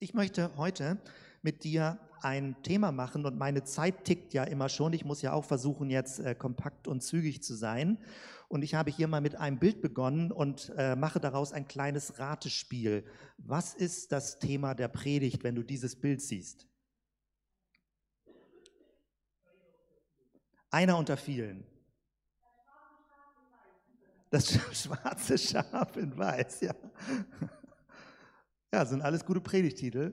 Ich möchte heute mit dir ein Thema machen und meine Zeit tickt ja immer schon. Ich muss ja auch versuchen, jetzt äh, kompakt und zügig zu sein. Und ich habe hier mal mit einem Bild begonnen und äh, mache daraus ein kleines Ratespiel. Was ist das Thema der Predigt, wenn du dieses Bild siehst? Einer unter vielen. Das schwarze Schaf in Weiß, ja. Ja, sind alles gute Predigtitel.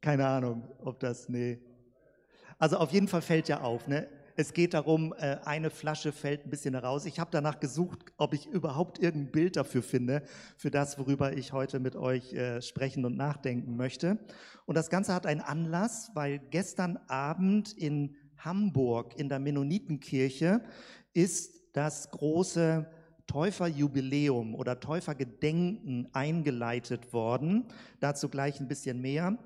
Keine Ahnung, ob das, nee. Also auf jeden Fall fällt ja auf, ne? Es geht darum, äh, eine Flasche fällt ein bisschen heraus. Ich habe danach gesucht, ob ich überhaupt irgendein Bild dafür finde, für das, worüber ich heute mit euch äh, sprechen und nachdenken möchte. Und das Ganze hat einen Anlass, weil gestern Abend in Hamburg in der Mennonitenkirche ist das große Täuferjubiläum oder Täufergedenken eingeleitet worden. Dazu gleich ein bisschen mehr.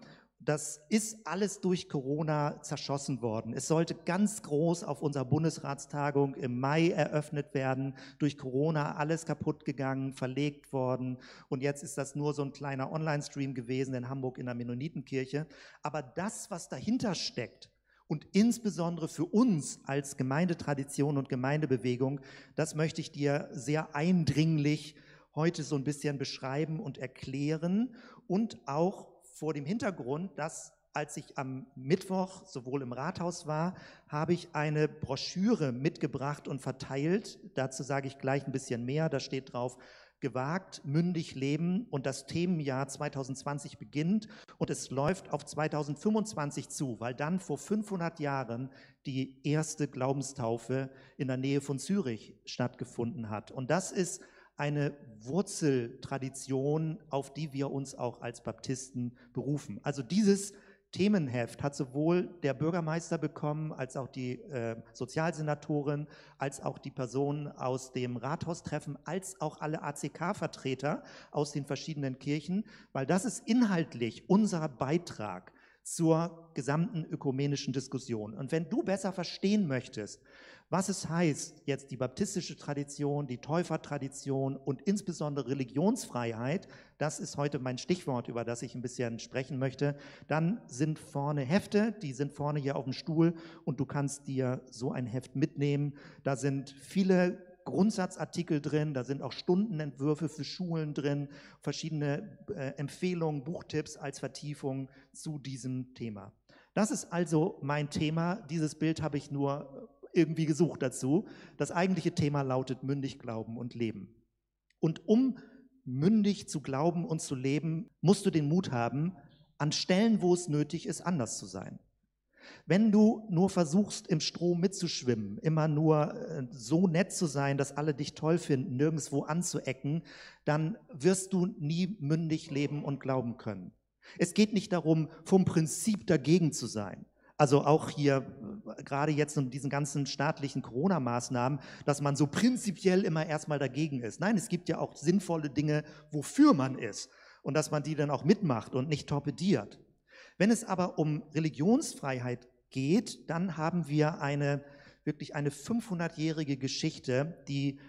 Das ist alles durch Corona zerschossen worden. Es sollte ganz groß auf unserer Bundesratstagung im Mai eröffnet werden. Durch Corona alles kaputt gegangen, verlegt worden. Und jetzt ist das nur so ein kleiner Online-Stream gewesen in Hamburg in der Mennonitenkirche. Aber das, was dahinter steckt, und insbesondere für uns als Gemeindetradition und Gemeindebewegung, das möchte ich dir sehr eindringlich heute so ein bisschen beschreiben und erklären und auch vor dem Hintergrund, dass als ich am Mittwoch sowohl im Rathaus war, habe ich eine Broschüre mitgebracht und verteilt. Dazu sage ich gleich ein bisschen mehr. Da steht drauf, gewagt, mündig leben und das Themenjahr 2020 beginnt und es läuft auf 2025 zu, weil dann vor 500 Jahren die erste Glaubenstaufe in der Nähe von Zürich stattgefunden hat. Und das ist eine Wurzeltradition, auf die wir uns auch als Baptisten berufen. Also dieses Themenheft hat sowohl der Bürgermeister bekommen, als auch die äh, Sozialsenatorin, als auch die Personen aus dem Rathaustreffen, als auch alle ACK-Vertreter aus den verschiedenen Kirchen, weil das ist inhaltlich unser Beitrag zur gesamten ökumenischen Diskussion. Und wenn du besser verstehen möchtest, was es heißt, jetzt die baptistische Tradition, die Täufertradition und insbesondere Religionsfreiheit, das ist heute mein Stichwort, über das ich ein bisschen sprechen möchte, dann sind vorne Hefte, die sind vorne hier auf dem Stuhl und du kannst dir so ein Heft mitnehmen. Da sind viele Grundsatzartikel drin, da sind auch Stundenentwürfe für Schulen drin, verschiedene äh, Empfehlungen, Buchtipps als Vertiefung zu diesem Thema. Das ist also mein Thema. Dieses Bild habe ich nur irgendwie gesucht dazu. Das eigentliche Thema lautet mündig glauben und leben. Und um mündig zu glauben und zu leben, musst du den Mut haben, an Stellen, wo es nötig ist, anders zu sein. Wenn du nur versuchst, im Strom mitzuschwimmen, immer nur äh, so nett zu sein, dass alle dich toll finden, nirgendwo anzuecken, dann wirst du nie mündig leben und glauben können. Es geht nicht darum, vom Prinzip dagegen zu sein. Also auch hier, äh, gerade jetzt in diesen ganzen staatlichen Corona-Maßnahmen, dass man so prinzipiell immer erstmal dagegen ist. Nein, es gibt ja auch sinnvolle Dinge, wofür man ist und dass man die dann auch mitmacht und nicht torpediert. Wenn es aber um Religionsfreiheit geht, dann haben wir eine wirklich eine 500-jährige Geschichte, die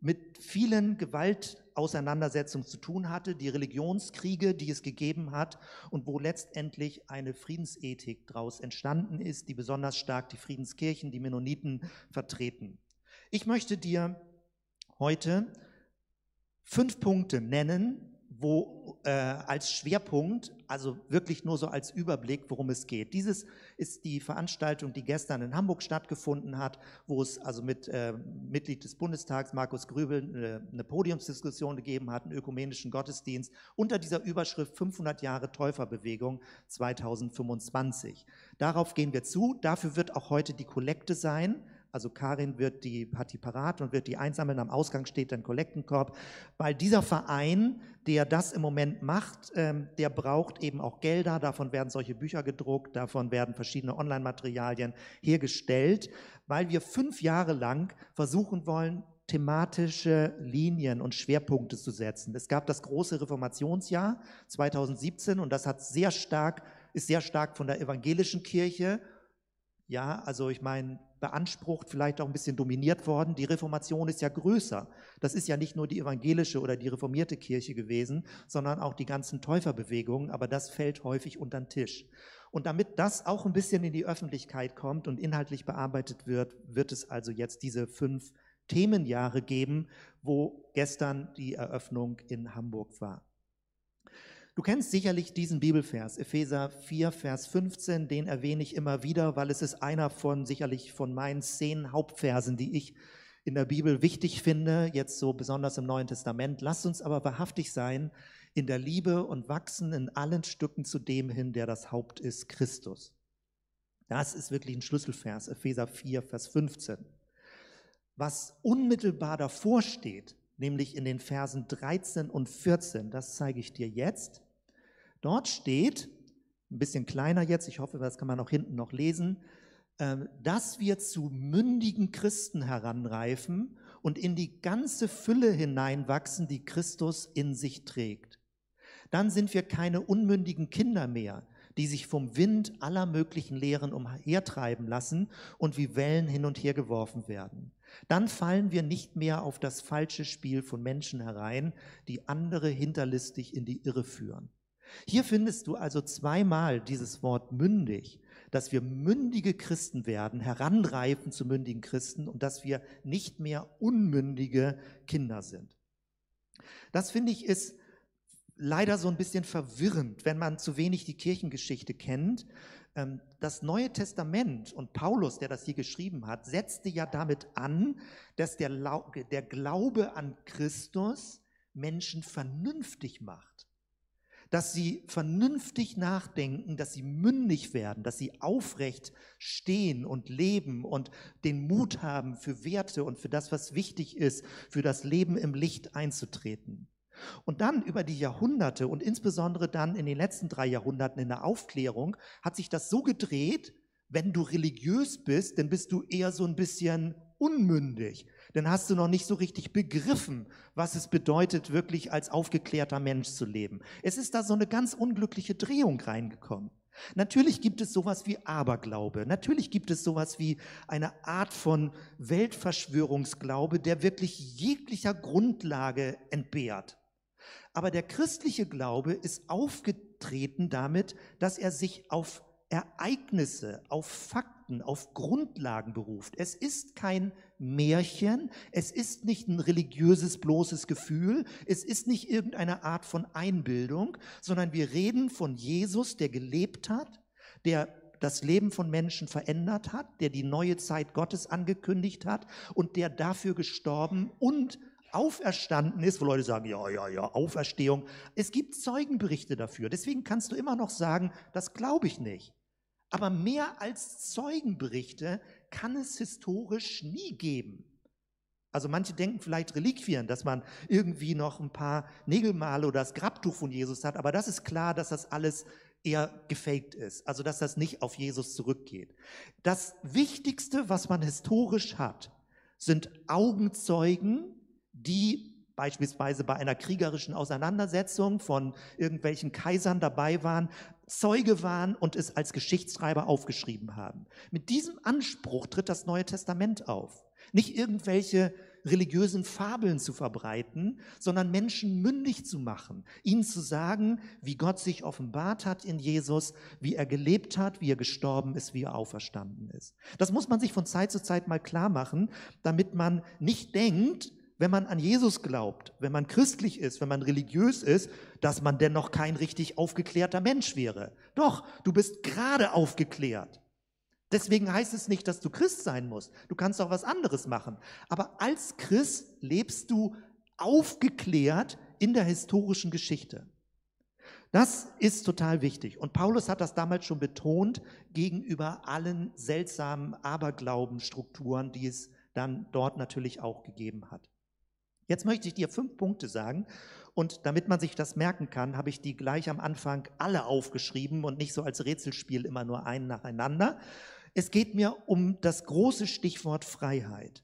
mit vielen Gewalt Auseinandersetzung zu tun hatte, die Religionskriege, die es gegeben hat und wo letztendlich eine Friedensethik daraus entstanden ist, die besonders stark die Friedenskirchen, die Mennoniten vertreten. Ich möchte dir heute fünf Punkte nennen, wo äh, als Schwerpunkt, also wirklich nur so als Überblick, worum es geht. Dieses ist die Veranstaltung, die gestern in Hamburg stattgefunden hat, wo es also mit äh, Mitglied des Bundestags Markus Grübel äh, eine Podiumsdiskussion gegeben hat, einen ökumenischen Gottesdienst unter dieser Überschrift 500 Jahre Täuferbewegung 2025. Darauf gehen wir zu. Dafür wird auch heute die Kollekte sein. Also Karin wird die, hat die parat und wird die einsammeln. Am Ausgang steht ein Kollektenkorb, weil dieser Verein, der das im Moment macht, ähm, der braucht eben auch Gelder. Davon werden solche Bücher gedruckt, davon werden verschiedene Online-Materialien hergestellt, weil wir fünf Jahre lang versuchen wollen, thematische Linien und Schwerpunkte zu setzen. Es gab das große Reformationsjahr 2017 und das hat sehr stark, ist sehr stark von der evangelischen Kirche ja, also ich meine, beansprucht, vielleicht auch ein bisschen dominiert worden. Die Reformation ist ja größer. Das ist ja nicht nur die evangelische oder die reformierte Kirche gewesen, sondern auch die ganzen Täuferbewegungen, aber das fällt häufig unter den Tisch. Und damit das auch ein bisschen in die Öffentlichkeit kommt und inhaltlich bearbeitet wird, wird es also jetzt diese fünf Themenjahre geben, wo gestern die Eröffnung in Hamburg war. Du kennst sicherlich diesen Bibelvers, Epheser 4, Vers 15, den erwähne ich immer wieder, weil es ist einer von sicherlich von meinen zehn Hauptversen, die ich in der Bibel wichtig finde, jetzt so besonders im Neuen Testament. Lasst uns aber wahrhaftig sein in der Liebe und wachsen in allen Stücken zu dem hin, der das Haupt ist, Christus. Das ist wirklich ein Schlüsselvers, Epheser 4, Vers 15. Was unmittelbar davor steht, nämlich in den Versen 13 und 14, das zeige ich dir jetzt. Dort steht, ein bisschen kleiner jetzt, ich hoffe, das kann man auch hinten noch lesen, ähm, dass wir zu mündigen Christen heranreifen und in die ganze Fülle hineinwachsen, die Christus in sich trägt. Dann sind wir keine unmündigen Kinder mehr, die sich vom Wind aller möglichen Lehren umhertreiben lassen und wie Wellen hin und her geworfen werden. Dann fallen wir nicht mehr auf das falsche Spiel von Menschen herein, die andere hinterlistig in die Irre führen. Hier findest du also zweimal dieses Wort mündig, dass wir mündige Christen werden, heranreifen zu mündigen Christen und dass wir nicht mehr unmündige Kinder sind. Das finde ich ist leider so ein bisschen verwirrend, wenn man zu wenig die Kirchengeschichte kennt. Ähm, das Neue Testament und Paulus, der das hier geschrieben hat, setzte ja damit an, dass der, der Glaube an Christus Menschen vernünftig macht dass sie vernünftig nachdenken, dass sie mündig werden, dass sie aufrecht stehen und leben und den Mut haben, für Werte und für das, was wichtig ist, für das Leben im Licht einzutreten. Und dann über die Jahrhunderte und insbesondere dann in den letzten drei Jahrhunderten in der Aufklärung hat sich das so gedreht, wenn du religiös bist, dann bist du eher so ein bisschen unmündig dann hast du noch nicht so richtig begriffen, was es bedeutet, wirklich als aufgeklärter Mensch zu leben. Es ist da so eine ganz unglückliche Drehung reingekommen. Natürlich gibt es sowas wie Aberglaube. Natürlich gibt es sowas wie eine Art von Weltverschwörungsglaube, der wirklich jeglicher Grundlage entbehrt. Aber der christliche Glaube ist aufgetreten damit, dass er sich auf Ereignisse, auf Fakten, auf Grundlagen beruft. Es ist kein Märchen, es ist nicht ein religiöses bloßes Gefühl, es ist nicht irgendeine Art von Einbildung, sondern wir reden von Jesus, der gelebt hat, der das Leben von Menschen verändert hat, der die neue Zeit Gottes angekündigt hat und der dafür gestorben und auferstanden ist, wo Leute sagen, ja, ja, ja, Auferstehung. Es gibt Zeugenberichte dafür. Deswegen kannst du immer noch sagen, das glaube ich nicht. Aber mehr als Zeugenberichte kann es historisch nie geben. Also manche denken vielleicht Reliquien, dass man irgendwie noch ein paar Nägelmale oder das Grabtuch von Jesus hat, aber das ist klar, dass das alles eher gefaked ist, also dass das nicht auf Jesus zurückgeht. Das Wichtigste, was man historisch hat, sind Augenzeugen, die beispielsweise bei einer kriegerischen Auseinandersetzung von irgendwelchen Kaisern dabei waren, Zeuge waren und es als Geschichtsschreiber aufgeschrieben haben. Mit diesem Anspruch tritt das Neue Testament auf. Nicht irgendwelche religiösen Fabeln zu verbreiten, sondern Menschen mündig zu machen, ihnen zu sagen, wie Gott sich offenbart hat in Jesus, wie er gelebt hat, wie er gestorben ist, wie er auferstanden ist. Das muss man sich von Zeit zu Zeit mal klar machen, damit man nicht denkt, wenn man an Jesus glaubt, wenn man christlich ist, wenn man religiös ist, dass man dennoch kein richtig aufgeklärter Mensch wäre. Doch, du bist gerade aufgeklärt. Deswegen heißt es nicht, dass du Christ sein musst. Du kannst auch was anderes machen. Aber als Christ lebst du aufgeklärt in der historischen Geschichte. Das ist total wichtig. Und Paulus hat das damals schon betont gegenüber allen seltsamen Aberglaubenstrukturen, die es dann dort natürlich auch gegeben hat. Jetzt möchte ich dir fünf Punkte sagen. Und damit man sich das merken kann, habe ich die gleich am Anfang alle aufgeschrieben und nicht so als Rätselspiel immer nur einen nacheinander. Es geht mir um das große Stichwort Freiheit.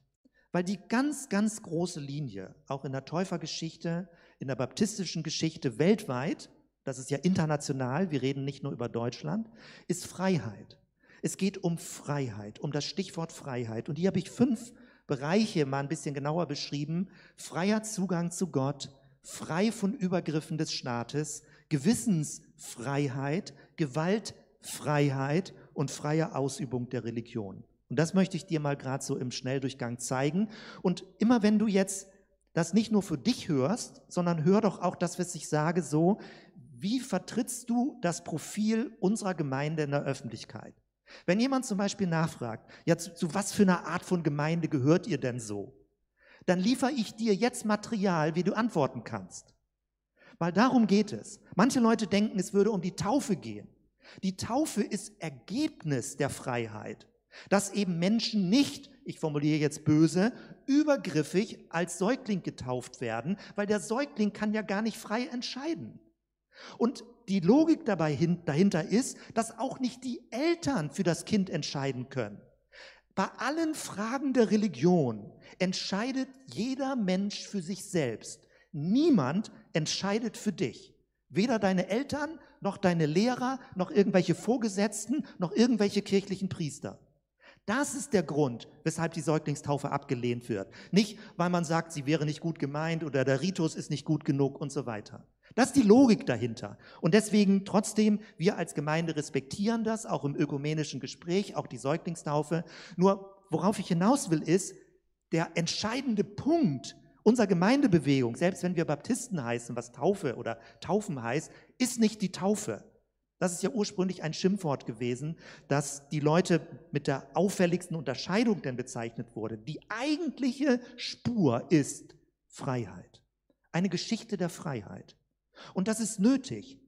Weil die ganz, ganz große Linie, auch in der Täufergeschichte, in der baptistischen Geschichte weltweit, das ist ja international, wir reden nicht nur über Deutschland, ist Freiheit. Es geht um Freiheit, um das Stichwort Freiheit. Und hier habe ich fünf Bereiche mal ein bisschen genauer beschrieben. Freier Zugang zu Gott, frei von Übergriffen des Staates, Gewissensfreiheit, Gewaltfreiheit und freie Ausübung der Religion. Und das möchte ich dir mal gerade so im Schnelldurchgang zeigen. Und immer wenn du jetzt das nicht nur für dich hörst, sondern hör doch auch das, was ich sage, so, wie vertrittst du das Profil unserer Gemeinde in der Öffentlichkeit? Wenn jemand zum Beispiel nachfragt, ja, zu, zu was für einer Art von Gemeinde gehört ihr denn so? Dann liefere ich dir jetzt Material, wie du antworten kannst. Weil darum geht es. Manche Leute denken, es würde um die Taufe gehen. Die Taufe ist Ergebnis der Freiheit, dass eben Menschen nicht, ich formuliere jetzt böse, übergriffig als Säugling getauft werden, weil der Säugling kann ja gar nicht frei entscheiden. Und die Logik dabei dahinter ist, dass auch nicht die Eltern für das Kind entscheiden können. Bei allen Fragen der Religion entscheidet jeder Mensch für sich selbst. Niemand entscheidet für dich. Weder deine Eltern, noch deine Lehrer, noch irgendwelche Vorgesetzten, noch irgendwelche kirchlichen Priester. Das ist der Grund, weshalb die Säuglingstaufe abgelehnt wird. Nicht, weil man sagt, sie wäre nicht gut gemeint oder der Ritus ist nicht gut genug und so weiter. Das ist die Logik dahinter. Und deswegen trotzdem, wir als Gemeinde respektieren das, auch im ökumenischen Gespräch, auch die Säuglingstaufe. Nur worauf ich hinaus will, ist, der entscheidende Punkt unserer Gemeindebewegung, selbst wenn wir Baptisten heißen, was Taufe oder Taufen heißt, ist nicht die Taufe. Das ist ja ursprünglich ein Schimpfwort gewesen, das die Leute mit der auffälligsten Unterscheidung denn bezeichnet wurde. Die eigentliche Spur ist Freiheit. Eine Geschichte der Freiheit. Und das ist nötig,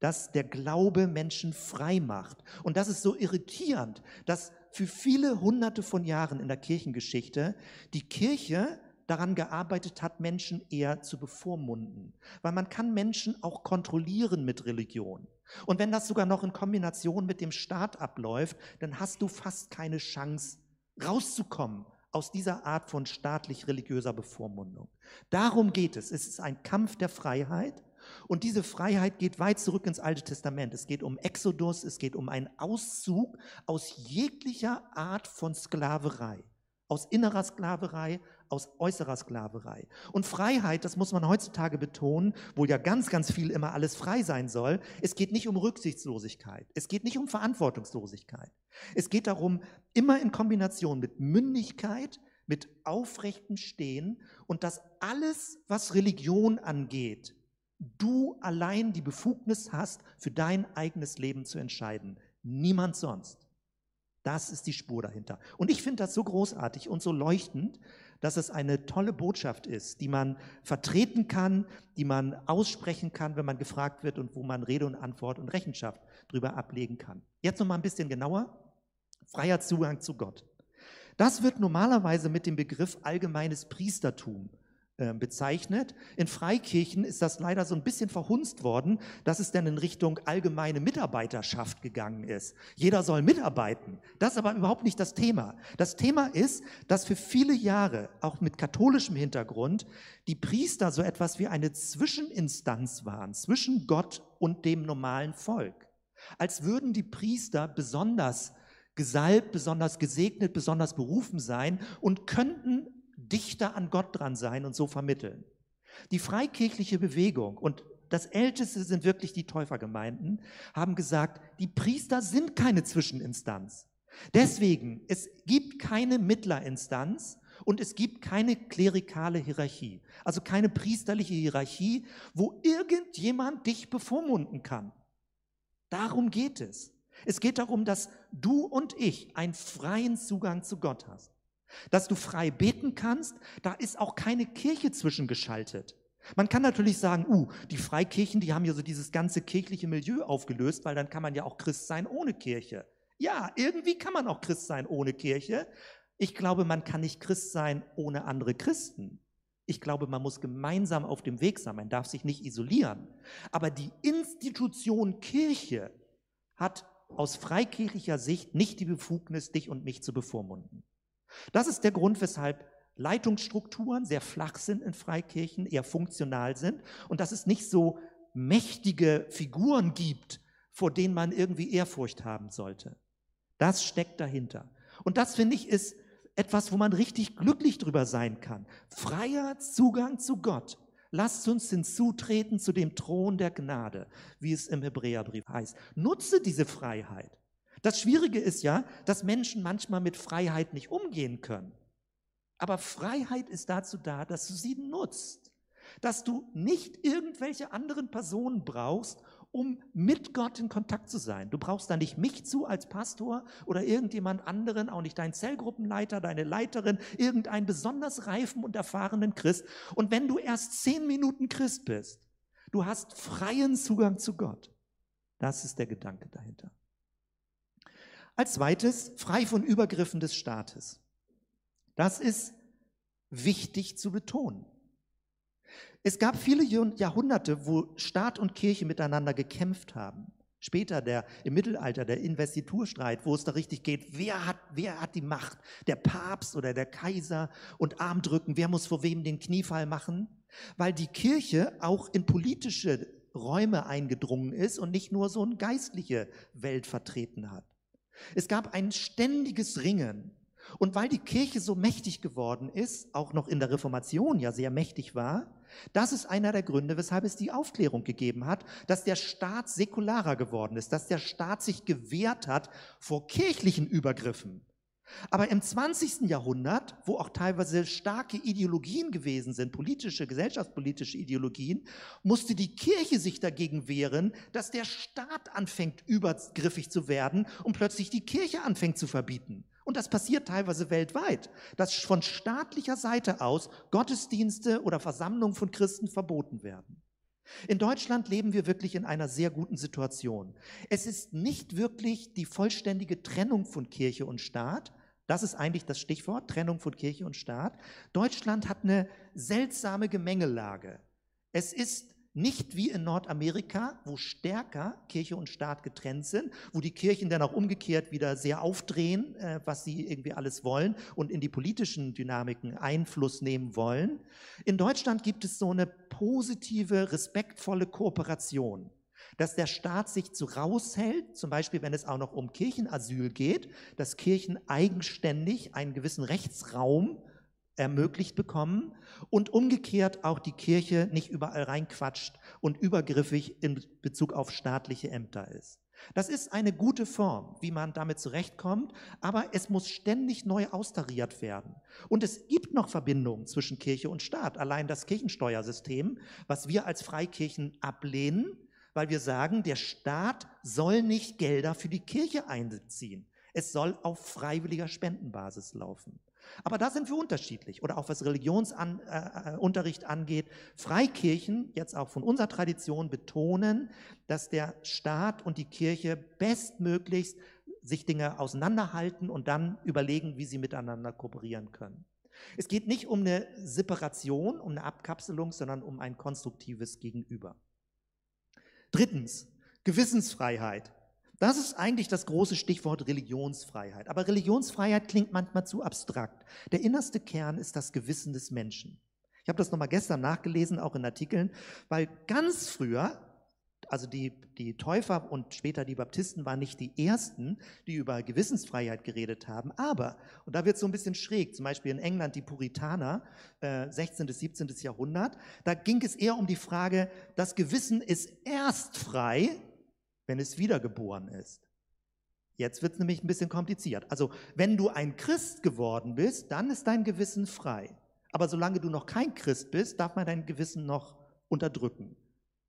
dass der Glaube Menschen frei macht. Und das ist so irritierend, dass für viele hunderte von Jahren in der Kirchengeschichte die Kirche daran gearbeitet hat, Menschen eher zu bevormunden. Weil man kann Menschen auch kontrollieren mit Religion. Und wenn das sogar noch in Kombination mit dem Staat abläuft, dann hast du fast keine Chance, rauszukommen aus dieser Art von staatlich-religiöser Bevormundung. Darum geht es. Es ist ein Kampf der Freiheit. Und diese Freiheit geht weit zurück ins Alte Testament. Es geht um Exodus, es geht um einen Auszug aus jeglicher Art von Sklaverei, aus innerer Sklaverei, aus äußerer Sklaverei. Und Freiheit, das muss man heutzutage betonen, wo ja ganz, ganz viel immer alles frei sein soll, es geht nicht um Rücksichtslosigkeit, es geht nicht um Verantwortungslosigkeit. Es geht darum, immer in Kombination mit Mündigkeit, mit aufrechtem Stehen und dass alles, was Religion angeht, du allein die Befugnis hast, für dein eigenes Leben zu entscheiden. Niemand sonst. Das ist die Spur dahinter. Und ich finde das so großartig und so leuchtend, dass es eine tolle Botschaft ist, die man vertreten kann, die man aussprechen kann, wenn man gefragt wird und wo man Rede und Antwort und Rechenschaft drüber ablegen kann. Jetzt noch mal ein bisschen genauer. Freier Zugang zu Gott. Das wird normalerweise mit dem Begriff allgemeines Priestertum bezeichnet. In Freikirchen ist das leider so ein bisschen verhunzt worden, dass es dann in Richtung allgemeine Mitarbeiterschaft gegangen ist. Jeder soll mitarbeiten. Das ist aber überhaupt nicht das Thema. Das Thema ist, dass für viele Jahre, auch mit katholischem Hintergrund, die Priester so etwas wie eine Zwischeninstanz waren zwischen Gott und dem normalen Volk. Als würden die Priester besonders gesalbt, besonders gesegnet, besonders berufen sein und könnten dichter an Gott dran sein und so vermitteln. Die freikirchliche Bewegung und das Älteste sind wirklich die Täufergemeinden, haben gesagt, die Priester sind keine Zwischeninstanz. Deswegen, es gibt keine Mittlerinstanz und es gibt keine klerikale Hierarchie, also keine priesterliche Hierarchie, wo irgendjemand dich bevormunden kann. Darum geht es. Es geht darum, dass du und ich einen freien Zugang zu Gott hast. Dass du frei beten kannst, da ist auch keine Kirche zwischengeschaltet. Man kann natürlich sagen, uh, die Freikirchen, die haben ja so dieses ganze kirchliche Milieu aufgelöst, weil dann kann man ja auch Christ sein ohne Kirche. Ja, irgendwie kann man auch Christ sein ohne Kirche. Ich glaube, man kann nicht Christ sein ohne andere Christen. Ich glaube, man muss gemeinsam auf dem Weg sein, man darf sich nicht isolieren. Aber die Institution Kirche hat aus freikirchlicher Sicht nicht die Befugnis, dich und mich zu bevormunden. Das ist der Grund, weshalb Leitungsstrukturen sehr flach sind in Freikirchen, eher funktional sind und dass es nicht so mächtige Figuren gibt, vor denen man irgendwie Ehrfurcht haben sollte. Das steckt dahinter. Und das finde ich ist etwas, wo man richtig glücklich drüber sein kann. Freier Zugang zu Gott. Lasst uns hinzutreten zu dem Thron der Gnade, wie es im Hebräerbrief heißt. Nutze diese Freiheit. Das Schwierige ist ja, dass Menschen manchmal mit Freiheit nicht umgehen können. Aber Freiheit ist dazu da, dass du sie nutzt. Dass du nicht irgendwelche anderen Personen brauchst, um mit Gott in Kontakt zu sein. Du brauchst da nicht mich zu als Pastor oder irgendjemand anderen, auch nicht deinen Zellgruppenleiter, deine Leiterin, irgendeinen besonders reifen und erfahrenen Christ. Und wenn du erst zehn Minuten Christ bist, du hast freien Zugang zu Gott. Das ist der Gedanke dahinter. Als zweites, frei von Übergriffen des Staates. Das ist wichtig zu betonen. Es gab viele Jahrhunderte, wo Staat und Kirche miteinander gekämpft haben. Später der, im Mittelalter der Investiturstreit, wo es da richtig geht, wer hat, wer hat die Macht? Der Papst oder der Kaiser und Armdrücken, wer muss vor wem den Kniefall machen? Weil die Kirche auch in politische Räume eingedrungen ist und nicht nur so eine geistliche Welt vertreten hat. Es gab ein ständiges Ringen. Und weil die Kirche so mächtig geworden ist, auch noch in der Reformation ja sehr mächtig war, das ist einer der Gründe, weshalb es die Aufklärung gegeben hat, dass der Staat säkularer geworden ist, dass der Staat sich gewehrt hat vor kirchlichen Übergriffen. Aber im 20. Jahrhundert, wo auch teilweise starke Ideologien gewesen sind, politische, gesellschaftspolitische Ideologien, musste die Kirche sich dagegen wehren, dass der Staat anfängt, übergriffig zu werden und plötzlich die Kirche anfängt zu verbieten. Und das passiert teilweise weltweit, dass von staatlicher Seite aus Gottesdienste oder Versammlungen von Christen verboten werden. In Deutschland leben wir wirklich in einer sehr guten Situation. Es ist nicht wirklich die vollständige Trennung von Kirche und Staat. Das ist eigentlich das Stichwort, Trennung von Kirche und Staat. Deutschland hat eine seltsame Gemengelage. Es ist nicht wie in Nordamerika, wo stärker Kirche und Staat getrennt sind, wo die Kirchen dann auch umgekehrt wieder sehr aufdrehen, äh, was sie irgendwie alles wollen und in die politischen Dynamiken Einfluss nehmen wollen. In Deutschland gibt es so eine positive, respektvolle Kooperation dass der Staat sich zu raushält, zum Beispiel wenn es auch noch um Kirchenasyl geht, dass Kirchen eigenständig einen gewissen Rechtsraum ermöglicht bekommen und umgekehrt auch die Kirche nicht überall reinquatscht und übergriffig in Bezug auf staatliche Ämter ist. Das ist eine gute Form, wie man damit zurechtkommt, aber es muss ständig neu austariert werden. Und es gibt noch Verbindungen zwischen Kirche und Staat. Allein das Kirchensteuersystem, was wir als Freikirchen ablehnen, weil wir sagen, der Staat soll nicht Gelder für die Kirche einziehen. Es soll auf freiwilliger Spendenbasis laufen. Aber da sind wir unterschiedlich. Oder auch was Religionsunterricht äh, äh angeht. Freikirchen, jetzt auch von unserer Tradition, betonen, dass der Staat und die Kirche bestmöglichst sich Dinge auseinanderhalten und dann überlegen, wie sie miteinander kooperieren können. Es geht nicht um eine Separation, um eine Abkapselung, sondern um ein konstruktives Gegenüber. Drittens, Gewissensfreiheit. Das ist eigentlich das große Stichwort Religionsfreiheit. Aber Religionsfreiheit klingt manchmal zu abstrakt. Der innerste Kern ist das Gewissen des Menschen. Ich habe das nochmal gestern nachgelesen, auch in Artikeln, weil ganz früher, also die, die Täufer und später die Baptisten waren nicht die ersten, die über Gewissensfreiheit geredet haben, aber, und da wird es so ein bisschen schräg, zum Beispiel in England die Puritaner, äh, 16. bis 17. Jahrhundert, da ging es eher um die Frage, das Gewissen ist erst frei, wenn es wiedergeboren ist. Jetzt wird es nämlich ein bisschen kompliziert. Also, wenn du ein Christ geworden bist, dann ist dein Gewissen frei. Aber solange du noch kein Christ bist, darf man dein Gewissen noch unterdrücken.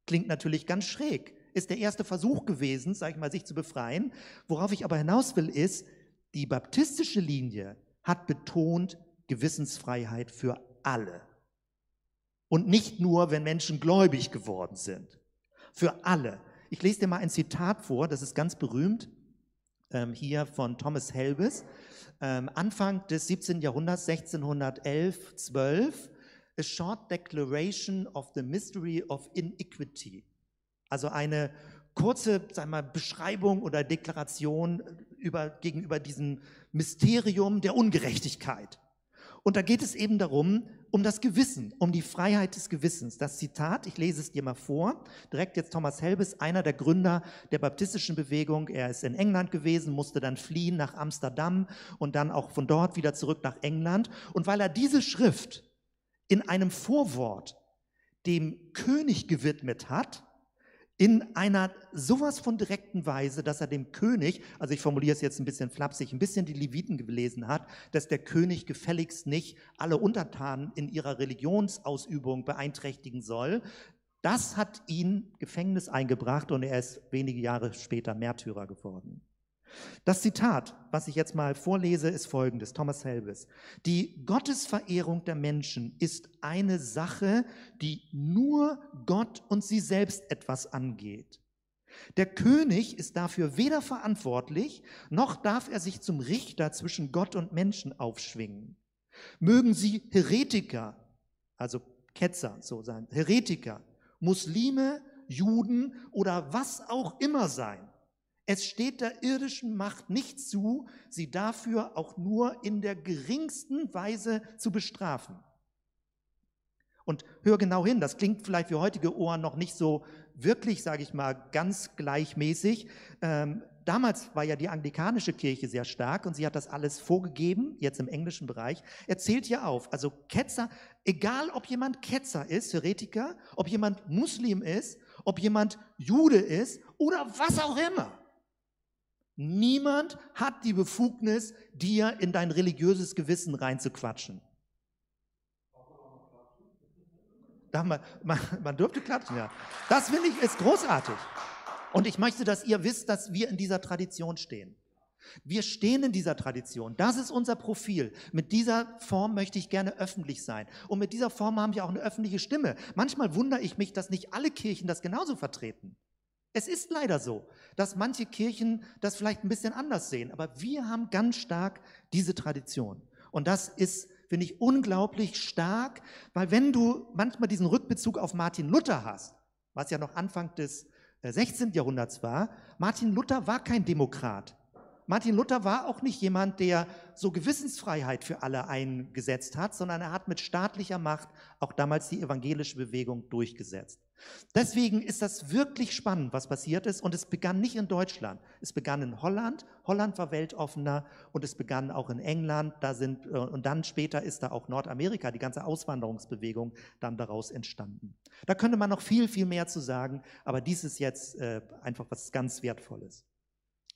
Klingt natürlich ganz schräg. Ist der erste Versuch gewesen, sage ich mal, sich zu befreien. Worauf ich aber hinaus will, ist, die baptistische Linie hat betont Gewissensfreiheit für alle. Und nicht nur, wenn Menschen gläubig geworden sind. Für alle. Ich lese dir mal ein Zitat vor, das ist ganz berühmt, ähm, hier von Thomas Helbes. Ähm, Anfang des 17. Jahrhunderts, 1611, 12, A Short Declaration of the Mystery of Iniquity. Also eine kurze sag mal, Beschreibung oder Deklaration über, gegenüber diesem Mysterium der Ungerechtigkeit. Und da geht es eben darum, um das Gewissen, um die Freiheit des Gewissens. Das Zitat, ich lese es dir mal vor, direkt jetzt Thomas Helbes, einer der Gründer der baptistischen Bewegung. Er ist in England gewesen, musste dann fliehen nach Amsterdam und dann auch von dort wieder zurück nach England. Und weil er diese Schrift in einem Vorwort dem König gewidmet hat, in einer sowas von direkten Weise, dass er dem König, also ich formuliere es jetzt ein bisschen flapsig, ein bisschen die Leviten gelesen hat, dass der König gefälligst nicht alle Untertanen in ihrer Religionsausübung beeinträchtigen soll. Das hat ihn Gefängnis eingebracht und er ist wenige Jahre später Märtyrer geworden. Das Zitat, was ich jetzt mal vorlese, ist folgendes, Thomas Helbes. Die Gottesverehrung der Menschen ist eine Sache, die nur Gott und sie selbst etwas angeht. Der König ist dafür weder verantwortlich, noch darf er sich zum Richter zwischen Gott und Menschen aufschwingen. Mögen sie Heretiker, also Ketzer so sein, Heretiker, Muslime, Juden oder was auch immer sein. Es steht der irdischen Macht nicht zu, sie dafür auch nur in der geringsten Weise zu bestrafen. Und hör genau hin, das klingt vielleicht für heutige Ohren noch nicht so wirklich, sage ich mal, ganz gleichmäßig. Ähm, damals war ja die anglikanische Kirche sehr stark und sie hat das alles vorgegeben, jetzt im englischen Bereich. Er zählt hier auf, also Ketzer, egal ob jemand Ketzer ist, Heretiker, ob jemand Muslim ist, ob jemand Jude ist oder was auch immer. Niemand hat die Befugnis, dir in dein religiöses Gewissen reinzuquatschen. Man, man, man dürfte klatschen, ja. Das finde ich ist großartig. Und ich möchte, dass ihr wisst, dass wir in dieser Tradition stehen. Wir stehen in dieser Tradition. Das ist unser Profil. Mit dieser Form möchte ich gerne öffentlich sein. Und mit dieser Form haben wir auch eine öffentliche Stimme. Manchmal wundere ich mich, dass nicht alle Kirchen das genauso vertreten. Es ist leider so, dass manche Kirchen das vielleicht ein bisschen anders sehen, aber wir haben ganz stark diese Tradition. Und das ist, finde ich, unglaublich stark, weil wenn du manchmal diesen Rückbezug auf Martin Luther hast, was ja noch Anfang des 16. Äh, Jahrhunderts war, Martin Luther war kein Demokrat. Martin Luther war auch nicht jemand, der so Gewissensfreiheit für alle eingesetzt hat, sondern er hat mit staatlicher Macht auch damals die evangelische Bewegung durchgesetzt. Deswegen ist das wirklich spannend, was passiert ist. Und es begann nicht in Deutschland. Es begann in Holland. Holland war weltoffener und es begann auch in England. Da sind, äh, und dann später ist da auch Nordamerika, die ganze Auswanderungsbewegung dann daraus entstanden. Da könnte man noch viel, viel mehr zu sagen, aber dies ist jetzt äh, einfach was ganz Wertvolles.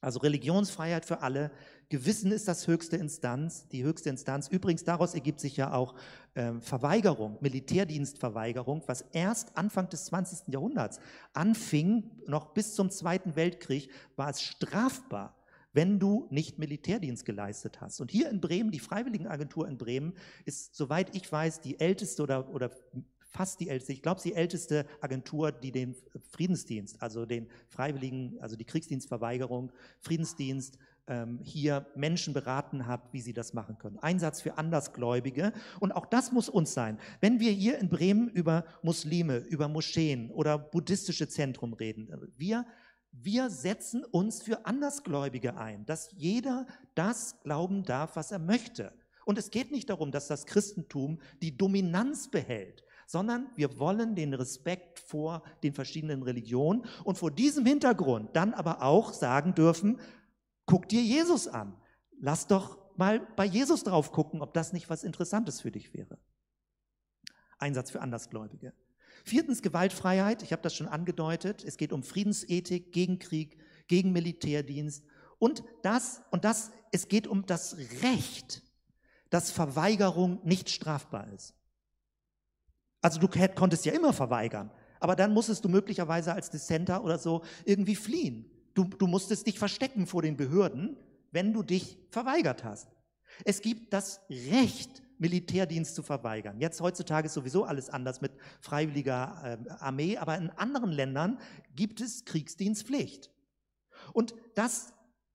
Also Religionsfreiheit für alle. Gewissen ist das höchste Instanz, die höchste Instanz. Übrigens daraus ergibt sich ja auch äh, Verweigerung, Militärdienstverweigerung, was erst Anfang des 20. Jahrhunderts anfing, noch bis zum Zweiten Weltkrieg, war es strafbar, wenn du nicht Militärdienst geleistet hast. Und hier in Bremen, die Freiwilligenagentur in Bremen, ist, soweit ich weiß, die älteste oder, oder fast die älteste, ich glaube, die älteste Agentur, die den Friedensdienst, also den Freiwilligen, also die Kriegsdienstverweigerung, Friedensdienst, ähm, hier Menschen beraten hat, wie sie das machen können. Einsatz für Andersgläubige. Und auch das muss uns sein. Wenn wir hier in Bremen über Muslime, über Moscheen oder buddhistische Zentren reden, wir, wir setzen uns für Andersgläubige ein, dass jeder das glauben darf, was er möchte. Und es geht nicht darum, dass das Christentum die Dominanz behält, sondern wir wollen den Respekt vor den verschiedenen Religionen und vor diesem Hintergrund dann aber auch sagen dürfen, guck dir Jesus an. Lass doch mal bei Jesus drauf gucken, ob das nicht was Interessantes für dich wäre. Einsatz für Andersgläubige. Viertens Gewaltfreiheit, ich habe das schon angedeutet, es geht um Friedensethik, gegen Krieg, gegen Militärdienst und das und das es geht um das Recht, dass Verweigerung nicht strafbar ist. Also du konntest ja immer verweigern, aber dann musstest du möglicherweise als Dissenter oder so irgendwie fliehen. Du, du musstest dich verstecken vor den Behörden, wenn du dich verweigert hast. Es gibt das Recht, Militärdienst zu verweigern. Jetzt heutzutage ist sowieso alles anders mit freiwilliger äh, Armee, aber in anderen Ländern gibt es Kriegsdienstpflicht. Und dass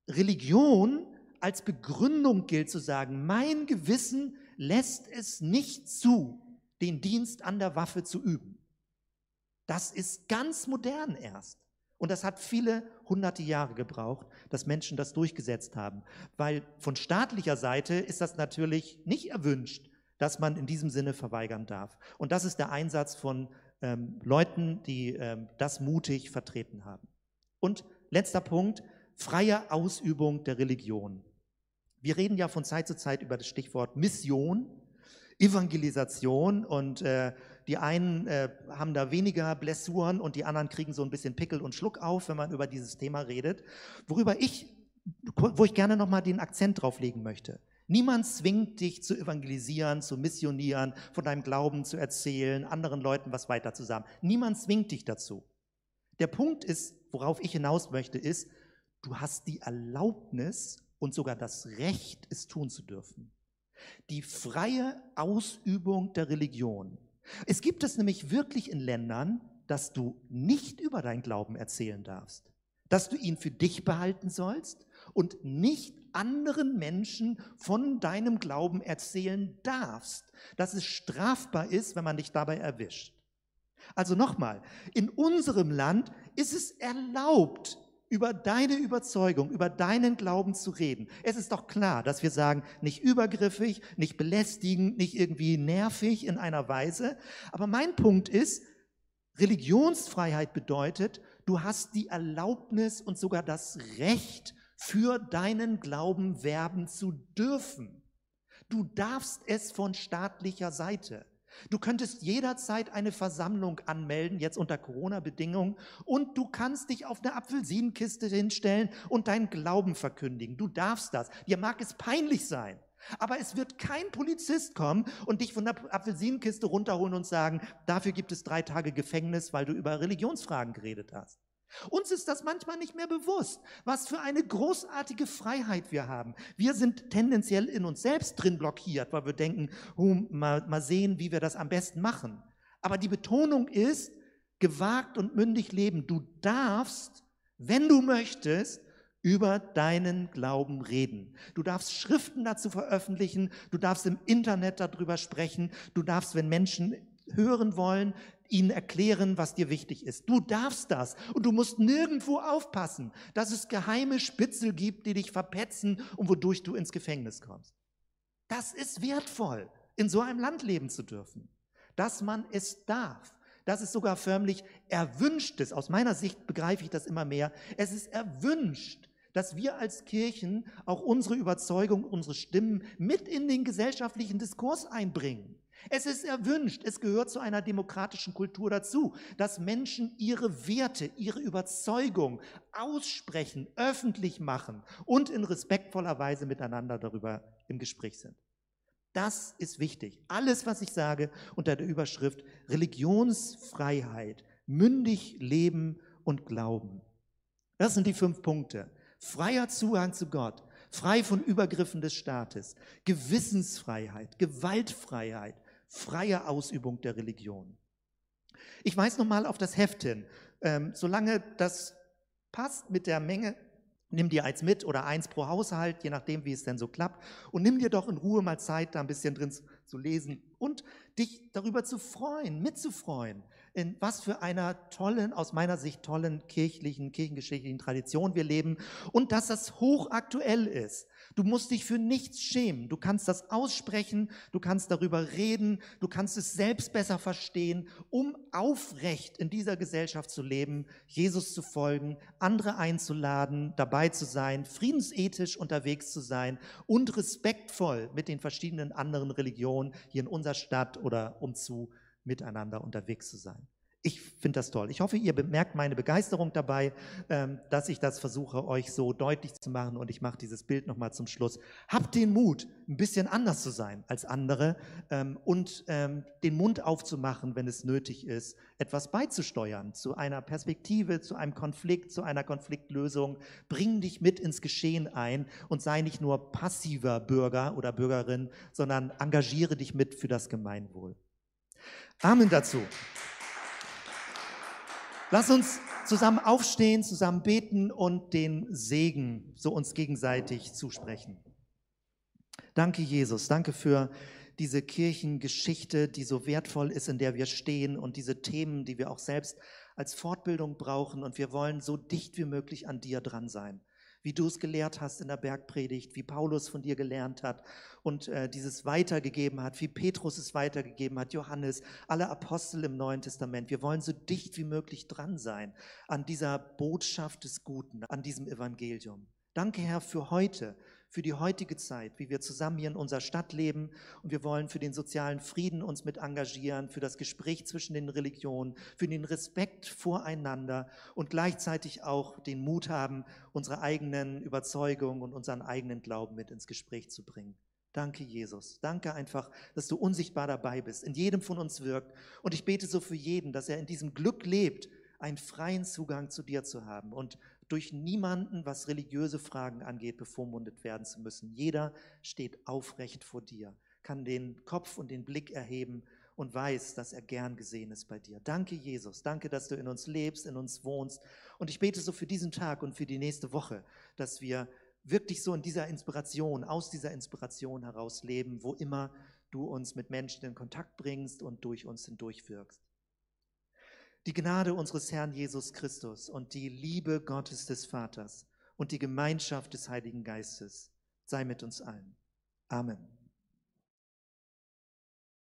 Religion als Begründung gilt zu sagen, mein Gewissen lässt es nicht zu, den Dienst an der Waffe zu üben. Das ist ganz modern erst. Und das hat viele hunderte Jahre gebraucht, dass Menschen das durchgesetzt haben. Weil von staatlicher Seite ist das natürlich nicht erwünscht, das man in diesem Sinne verweigern darf. Und das ist der Einsatz von ähm, Leuten, die ähm, das mutig vertreten haben. Und letzter Punkt, freie Ausübung der Religion. Wir reden ja von Zeit zu Zeit über das Stichwort Mission, Evangelisation und äh, die einen äh, haben da weniger Blessuren und die anderen kriegen so ein bisschen Pickel und Schluck auf, wenn man über dieses Thema redet. Worüber ich, wo ich gerne nochmal den Akzent drauf legen möchte. Niemand zwingt dich zu evangelisieren, zu missionieren, von deinem Glauben zu erzählen, anderen Leuten was weiter zu sagen. Niemand zwingt dich dazu. Der Punkt ist, worauf ich hinaus möchte, ist, du hast die Erlaubnis und sogar das Recht, es tun zu dürfen. Die freie Ausübung der Religion. Es gibt es nämlich wirklich in Ländern, dass du nicht über deinen Glauben erzählen darfst, dass du ihn für dich behalten sollst und nicht anderen Menschen von deinem Glauben erzählen darfst, dass es strafbar ist, wenn man dich dabei erwischt. Also nochmal, in unserem Land ist es erlaubt, über deine Überzeugung, über deinen Glauben zu reden. Es ist doch klar, dass wir sagen, nicht übergriffig, nicht belästigend, nicht irgendwie nervig in einer Weise. Aber mein Punkt ist, Religionsfreiheit bedeutet, du hast die Erlaubnis und sogar das Recht, für deinen Glauben werben zu dürfen. Du darfst es von staatlicher Seite. Du könntest jederzeit eine Versammlung anmelden, jetzt unter Corona-Bedingungen, und du kannst dich auf eine Apfelsinenkiste hinstellen und deinen Glauben verkündigen. Du darfst das. Dir mag es peinlich sein. Aber es wird kein Polizist kommen und dich von der Apfelsinenkiste runterholen und sagen, dafür gibt es drei Tage Gefängnis, weil du über Religionsfragen geredet hast. Uns ist das manchmal nicht mehr bewusst, was für eine großartige Freiheit wir haben. Wir sind tendenziell in uns selbst drin blockiert, weil wir denken, oh, mal, mal sehen, wie wir das am besten machen. Aber die Betonung ist, gewagt und mündig leben. Du darfst, wenn du möchtest, über deinen Glauben reden. Du darfst Schriften dazu veröffentlichen, du darfst im Internet darüber sprechen, du darfst, wenn Menschen hören wollen, ihnen erklären, was dir wichtig ist. Du darfst das und du musst nirgendwo aufpassen, dass es geheime Spitzel gibt, die dich verpetzen und wodurch du ins Gefängnis kommst. Das ist wertvoll, in so einem Land leben zu dürfen, dass man es darf. dass es sogar förmlich erwünscht ist. Aus meiner Sicht begreife ich das immer mehr. Es ist erwünscht, dass wir als Kirchen auch unsere Überzeugung, unsere Stimmen mit in den gesellschaftlichen Diskurs einbringen. Es ist erwünscht, es gehört zu einer demokratischen Kultur dazu, dass Menschen ihre Werte, ihre Überzeugung aussprechen, öffentlich machen und in respektvoller Weise miteinander darüber im Gespräch sind. Das ist wichtig. Alles, was ich sage unter der Überschrift Religionsfreiheit, mündig leben und glauben. Das sind die fünf Punkte. Freier Zugang zu Gott, frei von Übergriffen des Staates, Gewissensfreiheit, Gewaltfreiheit, freie Ausübung der Religion. Ich weise nochmal auf das Heft hin. Ähm, solange das passt mit der Menge, nimm dir eins mit oder eins pro Haushalt, je nachdem, wie es denn so klappt. Und nimm dir doch in Ruhe mal Zeit, da ein bisschen drin zu lesen und dich darüber zu freuen, mitzufreuen, in was für einer tollen, aus meiner Sicht tollen kirchlichen, kirchengeschichtlichen Tradition wir leben und dass das hochaktuell ist. Du musst dich für nichts schämen. Du kannst das aussprechen, du kannst darüber reden, du kannst es selbst besser verstehen, um aufrecht in dieser Gesellschaft zu leben, Jesus zu folgen, andere einzuladen, dabei zu sein, friedensethisch unterwegs zu sein und respektvoll mit den verschiedenen anderen Religionen hier in unserer Stadt oder umzu miteinander unterwegs zu sein. Ich finde das toll. Ich hoffe, ihr bemerkt meine Begeisterung dabei, ähm, dass ich das versuche, euch so deutlich zu machen. Und ich mache dieses Bild nochmal zum Schluss. Habt den Mut, ein bisschen anders zu sein als andere ähm, und ähm, den Mund aufzumachen, wenn es nötig ist, etwas beizusteuern zu einer Perspektive, zu einem Konflikt, zu einer Konfliktlösung. Bring dich mit ins Geschehen ein und sei nicht nur passiver Bürger oder Bürgerin, sondern engagiere dich mit für das Gemeinwohl. Amen dazu. Lass uns zusammen aufstehen, zusammen beten und den Segen so uns gegenseitig zusprechen. Danke, Jesus. Danke für diese Kirchengeschichte, die so wertvoll ist, in der wir stehen und diese Themen, die wir auch selbst als Fortbildung brauchen. Und wir wollen so dicht wie möglich an dir dran sein. Wie du es gelehrt hast in der Bergpredigt, wie Paulus von dir gelernt hat und äh, dieses weitergegeben hat, wie Petrus es weitergegeben hat, Johannes, alle Apostel im Neuen Testament. Wir wollen so dicht wie möglich dran sein an dieser Botschaft des Guten, an diesem Evangelium. Danke, Herr, für heute, für die heutige Zeit, wie wir zusammen hier in unserer Stadt leben. Und wir wollen für den sozialen Frieden uns mit engagieren, für das Gespräch zwischen den Religionen, für den Respekt voreinander und gleichzeitig auch den Mut haben, unsere eigenen Überzeugungen und unseren eigenen Glauben mit ins Gespräch zu bringen. Danke, Jesus. Danke einfach, dass du unsichtbar dabei bist, in jedem von uns wirkt. Und ich bete so für jeden, dass er in diesem Glück lebt, einen freien Zugang zu dir zu haben und durch niemanden, was religiöse Fragen angeht, bevormundet werden zu müssen. Jeder steht aufrecht vor dir, kann den Kopf und den Blick erheben und weiß, dass er gern gesehen ist bei dir. Danke, Jesus. Danke, dass du in uns lebst, in uns wohnst. Und ich bete so für diesen Tag und für die nächste Woche, dass wir wirklich so in dieser Inspiration, aus dieser Inspiration heraus leben, wo immer du uns mit Menschen in Kontakt bringst und durch uns hindurch wirkst. Die Gnade unseres Herrn Jesus Christus und die Liebe Gottes des Vaters und die Gemeinschaft des Heiligen Geistes sei mit uns allen. Amen.